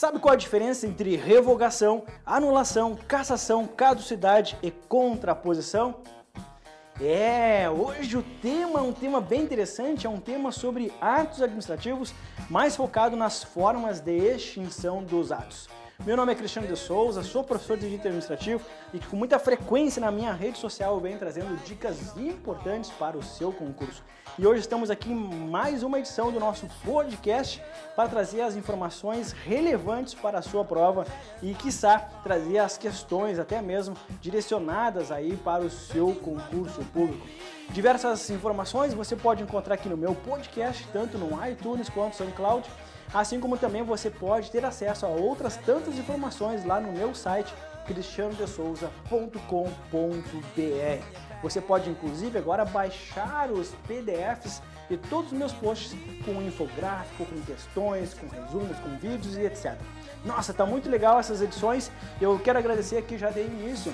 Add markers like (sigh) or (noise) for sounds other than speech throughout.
Sabe qual a diferença entre revogação, anulação, cassação, caducidade e contraposição? É, hoje o tema é um tema bem interessante, é um tema sobre atos administrativos, mais focado nas formas de extinção dos atos. Meu nome é Cristiano de Souza, sou professor de direito administrativo e com muita frequência na minha rede social eu venho trazendo dicas importantes para o seu concurso. E hoje estamos aqui em mais uma edição do nosso podcast para trazer as informações relevantes para a sua prova e, quiçá, trazer as questões até mesmo direcionadas aí para o seu concurso público. Diversas informações você pode encontrar aqui no meu podcast, tanto no iTunes quanto no SoundCloud. Assim como também você pode ter acesso a outras tantas informações lá no meu site cristianodesouza.com.br. Você pode inclusive agora baixar os PDFs de todos os meus posts com infográfico, com questões, com resumos, com vídeos e etc. Nossa, tá muito legal essas edições. Eu quero agradecer aqui já de início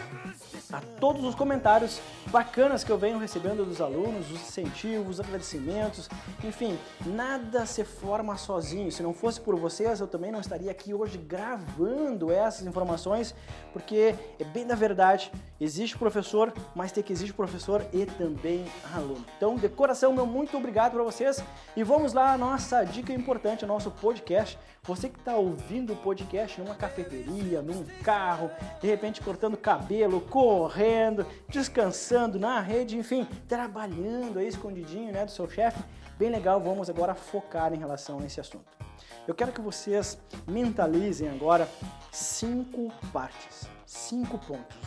a todos os comentários bacanas que eu venho recebendo dos alunos, os incentivos, os agradecimentos, enfim, nada se forma sozinho. Se não fosse por vocês, eu também não estaria aqui hoje gravando essas informações, porque é bem da verdade, existe professor, mas tem que existir professor e também aluno. Então, de coração, meu muito obrigado para vocês e vamos lá a nossa dica importante, o nosso podcast. Você que está ouvindo o podcast numa cafeteria, num carro, de repente cortando cabelo, correndo, descansando na rede, enfim, trabalhando aí escondidinho né, do seu chefe, bem legal, vamos agora focar em relação a esse assunto. Eu quero que vocês mentalizem agora cinco partes, cinco pontos.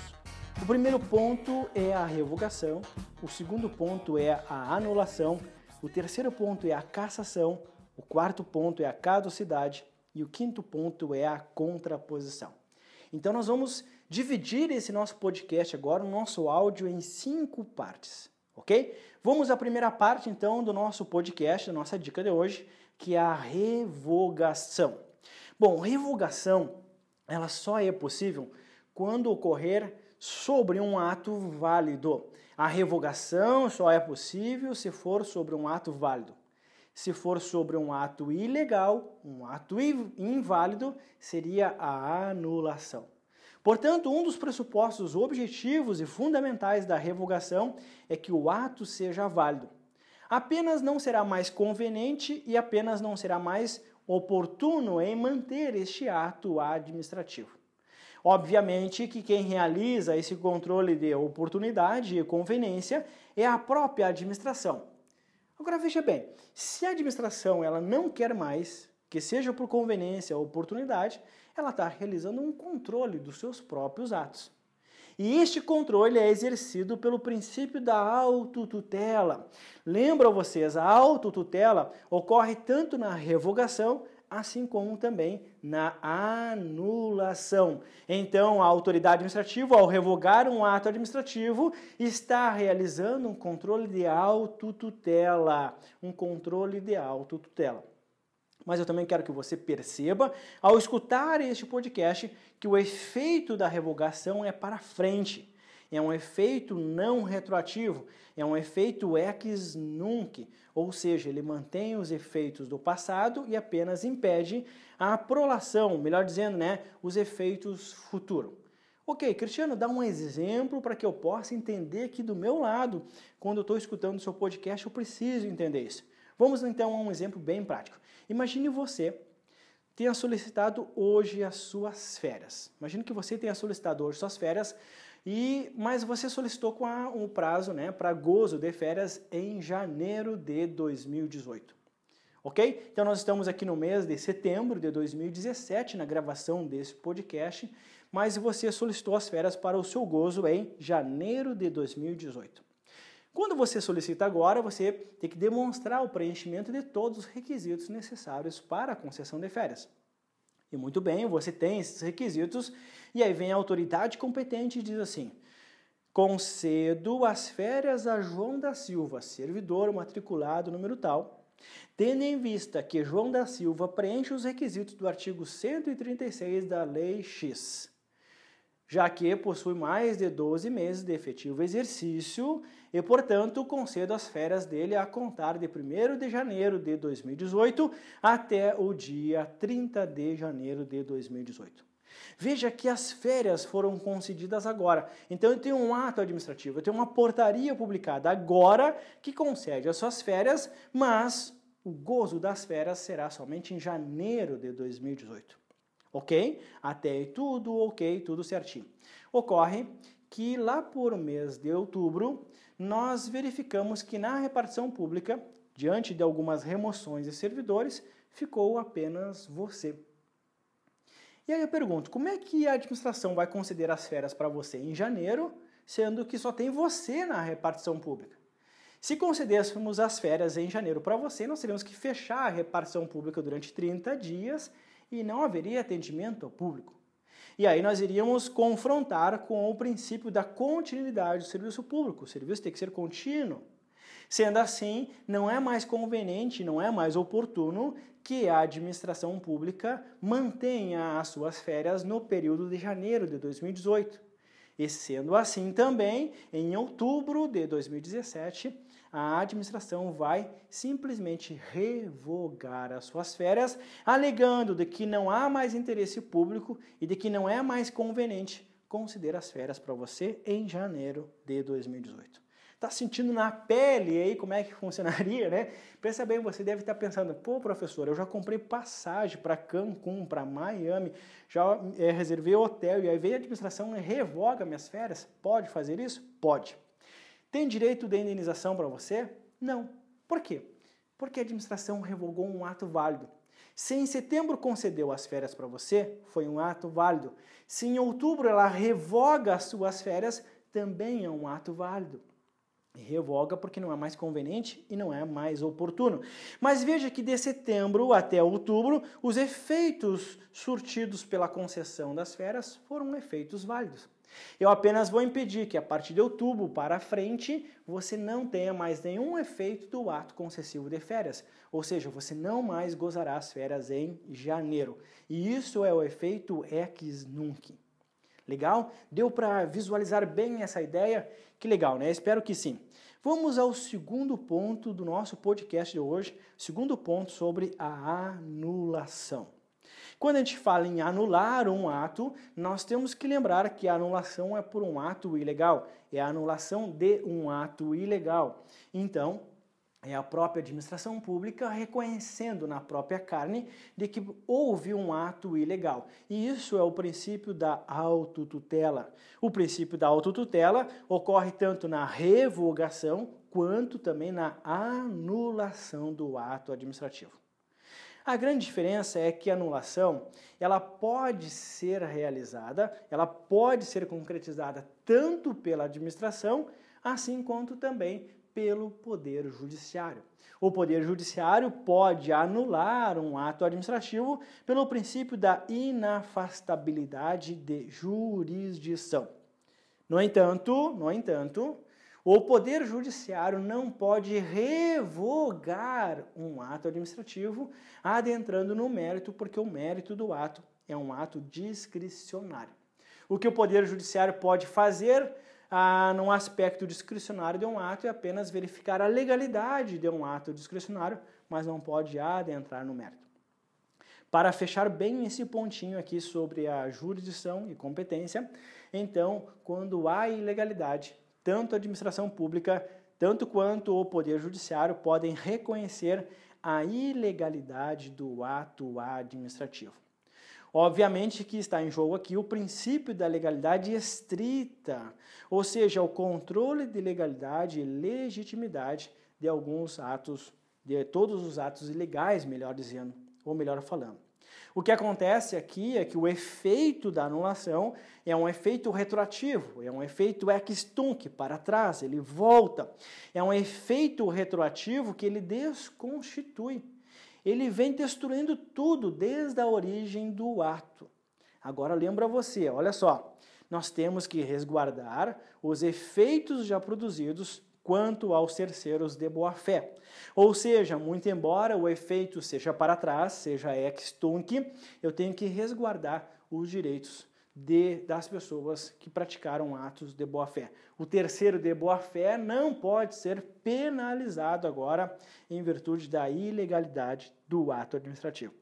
O primeiro ponto é a revogação, o segundo ponto é a anulação, o terceiro ponto é a cassação, o quarto ponto é a caducidade e o quinto ponto é a contraposição. Então nós vamos dividir esse nosso podcast agora, o nosso áudio, em cinco partes, ok? Vamos à primeira parte então do nosso podcast, da nossa dica de hoje, que é a revogação. Bom, revogação, ela só é possível quando ocorrer sobre um ato válido. A revogação só é possível se for sobre um ato válido. Se for sobre um ato ilegal, um ato inválido, seria a anulação. Portanto, um dos pressupostos objetivos e fundamentais da revogação é que o ato seja válido. Apenas não será mais conveniente e apenas não será mais oportuno em manter este ato administrativo. Obviamente que quem realiza esse controle de oportunidade e conveniência é a própria administração. Agora veja bem, se a administração ela não quer mais, que seja por conveniência ou oportunidade, ela está realizando um controle dos seus próprios atos. E este controle é exercido pelo princípio da autotutela. Lembram vocês, a autotutela ocorre tanto na revogação assim como também na anulação. Então, a autoridade administrativa, ao revogar um ato administrativo, está realizando um controle de autotutela, um controle de autotutela. Mas eu também quero que você perceba, ao escutar este podcast, que o efeito da revogação é para frente. É um efeito não retroativo, é um efeito ex nunc, ou seja, ele mantém os efeitos do passado e apenas impede a prolação, melhor dizendo, né, os efeitos futuros. Ok, Cristiano, dá um exemplo para que eu possa entender aqui do meu lado. Quando eu estou escutando o seu podcast, eu preciso entender isso. Vamos então a um exemplo bem prático. Imagine você tenha solicitado hoje as suas férias. Imagine que você tenha solicitado hoje suas férias e, mas você solicitou com a, um prazo né, para gozo de férias em janeiro de 2018. Ok? Então nós estamos aqui no mês de setembro de 2017, na gravação desse podcast, mas você solicitou as férias para o seu gozo em janeiro de 2018. Quando você solicita agora, você tem que demonstrar o preenchimento de todos os requisitos necessários para a concessão de férias. E muito bem, você tem esses requisitos, e aí vem a autoridade competente e diz assim: concedo as férias a João da Silva, servidor matriculado número tal, tendo em vista que João da Silva preenche os requisitos do artigo 136 da Lei X. já que possui mais de 12 meses de efetivo exercício e, portanto, concedo as férias dele a contar de 1 de janeiro de 2018 até o dia 30 de janeiro de 2018. Veja que as férias foram concedidas agora. Então eu tenho um ato administrativo, eu tenho uma portaria publicada agora que concede as suas férias, mas o gozo das férias será somente em janeiro de 2018 ok? Até aí tudo ok, tudo certinho. Ocorre que lá por mês de outubro, nós verificamos que na repartição pública, diante de algumas remoções de servidores, ficou apenas você. E aí eu pergunto, como é que a administração vai conceder as férias para você em janeiro, sendo que só tem você na repartição pública? Se concedêssemos as férias em janeiro para você, nós teríamos que fechar a repartição pública durante 30 dias e não haveria atendimento ao público. E aí nós iríamos confrontar com o princípio da continuidade do serviço público. O serviço tem que ser contínuo. Sendo assim, não é mais conveniente, não é mais oportuno que a administração pública mantenha as suas férias no período de janeiro de 2018. E sendo assim também, em outubro de 2017, a administração vai simplesmente revogar as suas férias, alegando de que não há mais interesse público e de que não é mais conveniente considerar as férias para você em janeiro de 2018. Está sentindo na pele aí como é que funcionaria, né? Pensa bem, você deve estar pensando, pô, professor, eu já comprei passagem para Cancún, para Miami, já é, reservei hotel e aí veio a administração e revoga minhas férias. Pode fazer isso? Pode. Tem direito de indenização para você? Não. Por quê? Porque a administração revogou um ato válido. Se em setembro concedeu as férias para você, foi um ato válido. Se em outubro ela revoga as suas férias, também é um ato válido revoga porque não é mais conveniente e não é mais oportuno. Mas veja que de setembro até outubro, os efeitos surtidos pela concessão das férias foram efeitos válidos. Eu apenas vou impedir que a partir de outubro para frente você não tenha mais nenhum efeito do ato concessivo de férias, ou seja, você não mais gozará as férias em janeiro. E isso é o efeito ex nunc. Legal? Deu para visualizar bem essa ideia? Que legal, né? Espero que sim. Vamos ao segundo ponto do nosso podcast de hoje, segundo ponto sobre a anulação. Quando a gente fala em anular um ato, nós temos que lembrar que a anulação é por um ato ilegal, é a anulação de um ato ilegal. Então, é a própria administração pública reconhecendo na própria carne de que houve um ato ilegal. E isso é o princípio da autotutela. O princípio da autotutela ocorre tanto na revogação quanto também na anulação do ato administrativo. A grande diferença é que a anulação, ela pode ser realizada, ela pode ser concretizada tanto pela administração, assim quanto também pelo Poder Judiciário. O Poder Judiciário pode anular um ato administrativo pelo princípio da inafastabilidade de jurisdição. No entanto, no entanto, o Poder Judiciário não pode revogar um ato administrativo adentrando no mérito, porque o mérito do ato é um ato discricionário. O que o Poder Judiciário pode fazer ah, num aspecto discricionário de um ato é apenas verificar a legalidade de um ato discricionário, mas não pode adentrar no mérito. Para fechar bem esse pontinho aqui sobre a jurisdição e competência, então, quando há ilegalidade, tanto a administração pública, tanto quanto o Poder Judiciário podem reconhecer a ilegalidade do ato administrativo. Obviamente que está em jogo aqui o princípio da legalidade estrita, ou seja, o controle de legalidade e legitimidade de alguns atos, de todos os atos ilegais, melhor dizendo, ou melhor falando. O que acontece aqui é que o efeito da anulação é um efeito retroativo, é um efeito ex tunc, para trás, ele volta. É um efeito retroativo que ele desconstitui ele vem destruindo tudo desde a origem do ato. Agora lembra você, olha só, nós temos que resguardar os efeitos já produzidos quanto aos terceiros de boa fé. Ou seja, muito embora o efeito seja para trás, seja ex tunc, eu tenho que resguardar os direitos de, das pessoas que praticaram atos de boa-fé. O terceiro de boa-fé não pode ser penalizado agora em virtude da ilegalidade do ato administrativo.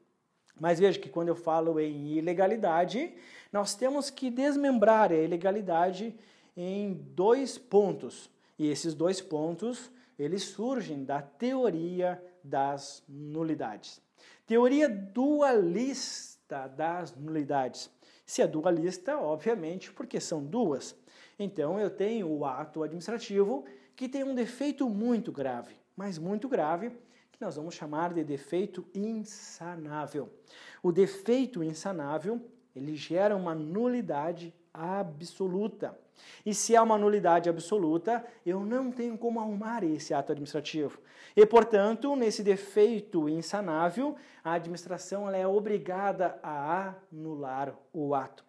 Mas veja que quando eu falo em ilegalidade, nós temos que desmembrar a ilegalidade em dois pontos. E esses dois pontos, eles surgem da teoria das nulidades. Teoria dualista das nulidades. Se é dualista, obviamente, porque são duas. Então eu tenho o ato administrativo que tem um defeito muito grave, mas muito grave, que nós vamos chamar de defeito insanável. O defeito insanável, ele gera uma nulidade absoluta. E se há uma nulidade absoluta, eu não tenho como arrumar esse ato administrativo. E, portanto, nesse defeito insanável, a administração é obrigada a anular o ato.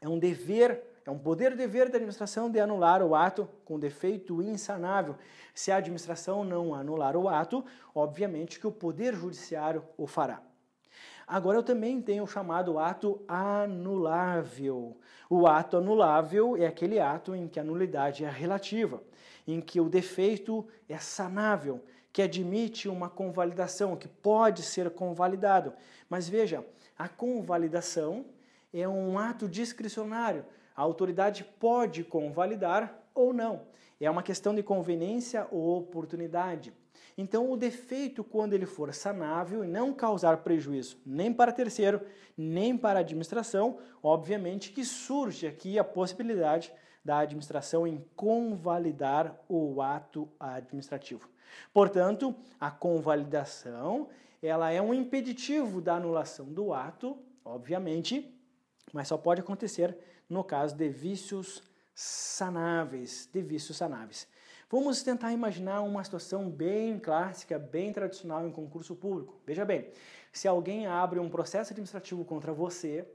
É um dever, é um poder-dever da administração de anular o ato com defeito insanável. Se a administração não anular o ato, obviamente que o poder judiciário o fará. Agora eu também tenho o chamado ato anulável. O ato anulável é aquele ato em que a nulidade é relativa, em que o defeito é sanável, que admite uma convalidação, que pode ser convalidado. Mas veja, a convalidação é um ato discricionário. A autoridade pode convalidar ou não. É uma questão de conveniência ou oportunidade. Então, o defeito, quando ele for sanável e não causar prejuízo nem para terceiro, nem para a administração, obviamente que surge aqui a possibilidade da administração em convalidar o ato administrativo. Portanto, a convalidação ela é um impeditivo da anulação do ato, obviamente, mas só pode acontecer no caso de vícios sanáveis, de vícios sanáveis. Vamos tentar imaginar uma situação bem clássica, bem tradicional em concurso público. Veja bem, se alguém abre um processo administrativo contra você,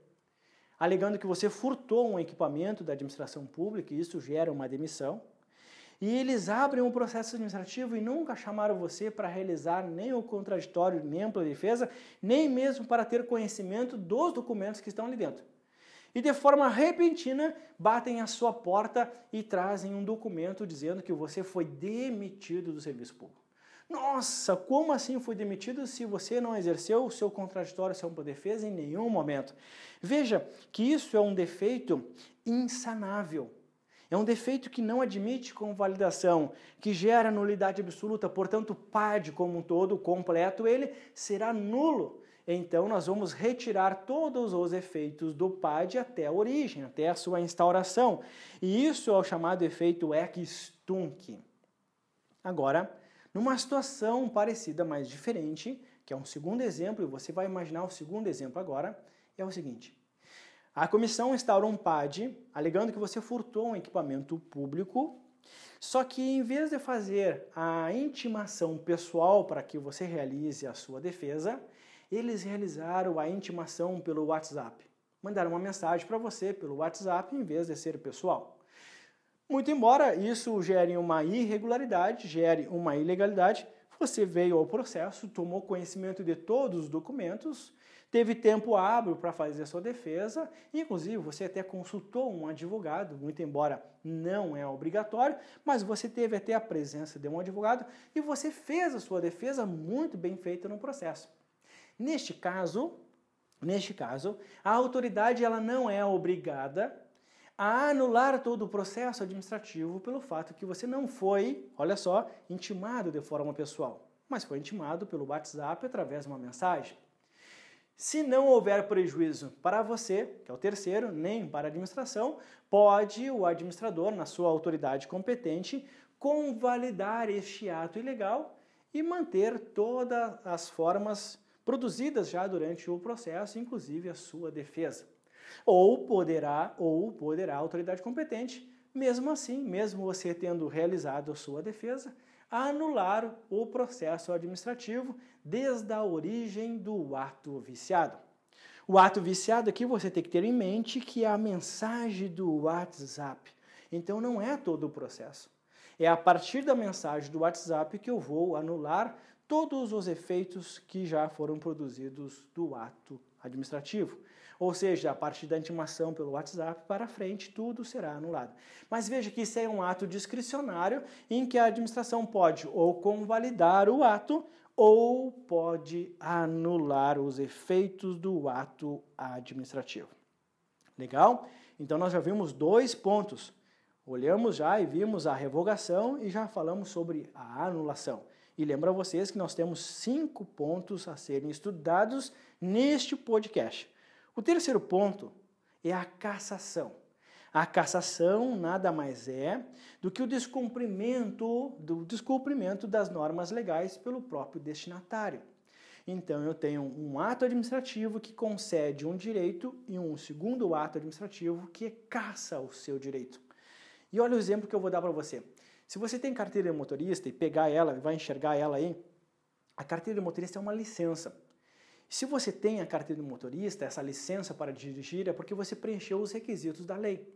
alegando que você furtou um equipamento da administração pública, e isso gera uma demissão, e eles abrem um processo administrativo e nunca chamaram você para realizar nem o contraditório, nem ampla defesa, nem mesmo para ter conhecimento dos documentos que estão ali dentro e de forma repentina batem à sua porta e trazem um documento dizendo que você foi demitido do serviço público. Nossa, como assim foi demitido se você não exerceu o seu contraditório, seu ampla defesa em nenhum momento? Veja que isso é um defeito insanável. É um defeito que não admite convalidação, que gera nulidade absoluta, portanto, o PAD como um todo, completo, ele será nulo então nós vamos retirar todos os efeitos do PAD até a origem, até a sua instauração. E isso é o chamado efeito Eck-Stunk. Agora, numa situação parecida, mas diferente, que é um segundo exemplo, e você vai imaginar o segundo exemplo agora, é o seguinte. A comissão instaura um PAD alegando que você furtou um equipamento público, só que em vez de fazer a intimação pessoal para que você realize a sua defesa, eles realizaram a intimação pelo WhatsApp. Mandaram uma mensagem para você pelo WhatsApp em vez de ser pessoal. Muito embora isso gere uma irregularidade, gere uma ilegalidade, você veio ao processo, tomou conhecimento de todos os documentos, teve tempo hábil para fazer sua defesa, inclusive você até consultou um advogado, muito embora não é obrigatório, mas você teve até a presença de um advogado e você fez a sua defesa muito bem feita no processo. Neste caso, neste caso, a autoridade ela não é obrigada a anular todo o processo administrativo pelo fato que você não foi, olha só, intimado de forma pessoal, mas foi intimado pelo WhatsApp através de uma mensagem. Se não houver prejuízo para você, que é o terceiro, nem para a administração, pode o administrador, na sua autoridade competente, convalidar este ato ilegal e manter todas as formas produzidas já durante o processo, inclusive a sua defesa. Ou poderá, ou poderá a autoridade competente, mesmo assim, mesmo você tendo realizado a sua defesa, anular o processo administrativo desde a origem do ato viciado. O ato viciado aqui você tem que ter em mente que é a mensagem do WhatsApp. Então não é todo o processo. É a partir da mensagem do WhatsApp que eu vou anular todos os efeitos que já foram produzidos do ato administrativo. Ou seja, a partir da intimação pelo WhatsApp para frente, tudo será anulado. Mas veja que isso é um ato discricionário em que a administração pode ou convalidar o ato ou pode anular os efeitos do ato administrativo. Legal? Então nós já vimos dois pontos. Olhamos já e vimos a revogação e já falamos sobre a anulação. E lembro a vocês que nós temos cinco pontos a serem estudados neste podcast. O terceiro ponto é a cassação. A cassação nada mais é do que o descumprimento, do descumprimento das normas legais pelo próprio destinatário. Então eu tenho um ato administrativo que concede um direito e um segundo ato administrativo que caça o seu direito. E olha o exemplo que eu vou dar para você. Se você tem carteira de motorista e pegar ela, vai enxergar ela aí, a carteira de motorista é uma licença. Se você tem a carteira de motorista, essa licença para dirigir, é porque você preencheu os requisitos da lei.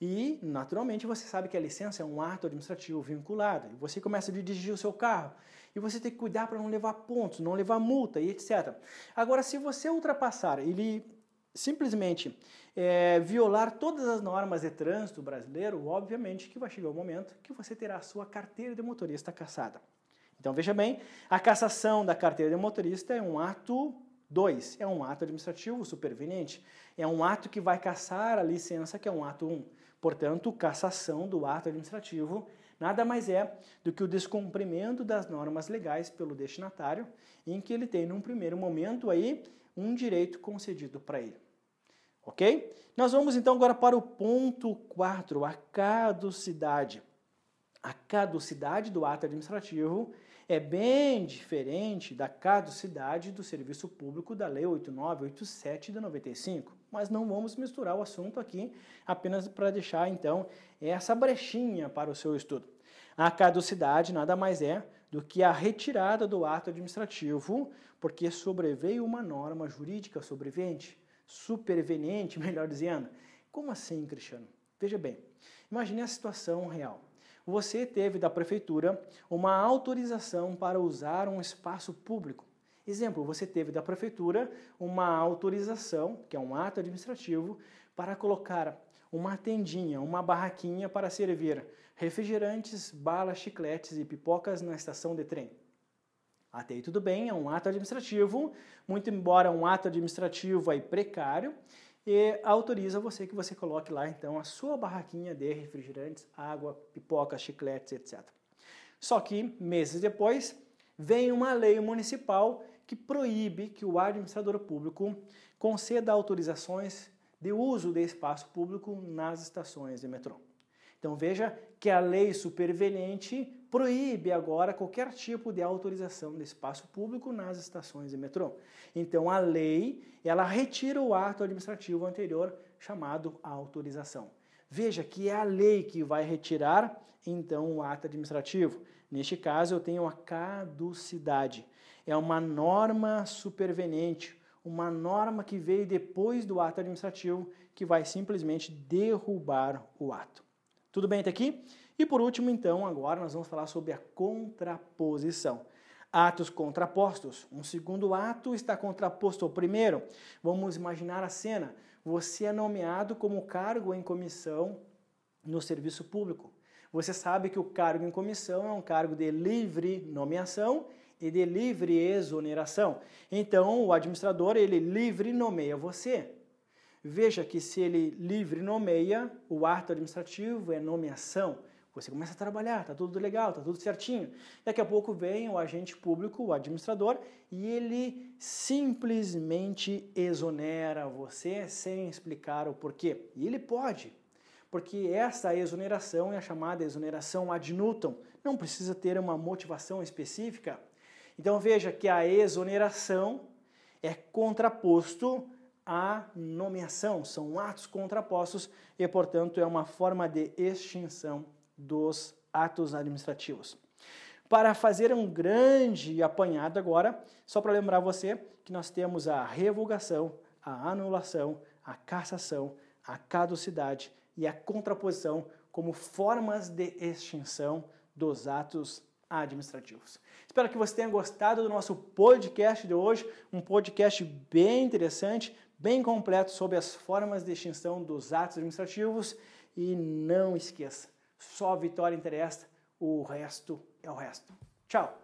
E, naturalmente, você sabe que a licença é um ato administrativo vinculado. E você começa a dirigir o seu carro. E você tem que cuidar para não levar pontos, não levar multa e etc. Agora, se você ultrapassar, ele simplesmente é, violar todas as normas de trânsito brasileiro, obviamente que vai chegar o momento que você terá a sua carteira de motorista cassada. Então veja bem, a cassação da carteira de motorista é um ato 2, é um ato administrativo superveniente, é um ato que vai cassar a licença, que é um ato 1. Um. Portanto, cassação do ato administrativo nada mais é do que o descumprimento das normas legais pelo destinatário, em que ele tem, num primeiro momento, aí, um direito concedido para ele. Ok? Nós vamos então agora para o ponto 4, a caducidade. A caducidade do ato administrativo é bem diferente da caducidade do serviço público da Lei 8987 de 95. Mas não vamos misturar o assunto aqui, apenas para deixar então essa brechinha para o seu estudo. A caducidade nada mais é do que a retirada do ato administrativo, porque sobreveio uma norma jurídica sobrevivente, superveniente, (laughs) melhor dizendo. Como assim, Cristiano? Veja bem, imagine a situação real você teve da prefeitura uma autorização para usar um espaço público. Exemplo, você teve da prefeitura uma autorização, que é um ato administrativo, para colocar uma tendinha, uma barraquinha para servir refrigerantes, balas, chicletes e pipocas na estação de trem. Até aí tudo bem, é um ato administrativo, muito embora um ato administrativo aí precário, e autoriza você que você coloque lá então a sua barraquinha de refrigerantes, água, pipoca, chicletes, etc. Só que meses depois vem uma lei municipal que proíbe que o administrador público conceda autorizações de uso de espaço público nas estações de metrô. Então veja que a lei superveniente proíbe agora qualquer tipo de autorização de espaço público nas estações de metrô. Então a lei, ela retira o ato administrativo anterior chamado autorização. Veja que é a lei que vai retirar então o ato administrativo. Neste caso eu tenho a caducidade. É uma norma superveniente, uma norma que veio depois do ato administrativo que vai simplesmente derrubar o ato. Tudo bem até aqui? E por último, então, agora nós vamos falar sobre a contraposição. Atos contrapostos. Um segundo ato está contraposto ao primeiro. Vamos imaginar a cena. Você é nomeado como cargo em comissão no serviço público. Você sabe que o cargo em comissão é um cargo de livre nomeação e de livre exoneração. Então, o administrador, ele livre nomeia você. Veja que se ele livre nomeia, o ato administrativo é nomeação. Você começa a trabalhar, tá tudo legal, tá tudo certinho. Daqui a pouco vem o agente público, o administrador, e ele simplesmente exonera você sem explicar o porquê. E ele pode, porque essa exoneração é a chamada exoneração ad nutum. Não precisa ter uma motivação específica. Então veja que a exoneração é contraposto à nomeação, são atos contrapostos e, portanto, é uma forma de extinção dos atos administrativos. Para fazer um grande apanhado agora, só para lembrar você que nós temos a revogação, a anulação, a cassação, a caducidade e a contraposição como formas de extinção dos atos administrativos. Espero que você tenha gostado do nosso podcast de hoje, um podcast bem interessante, bem completo sobre as formas de extinção dos atos administrativos e não esqueça, só a vitória interessa, o resto é o resto. Tchau!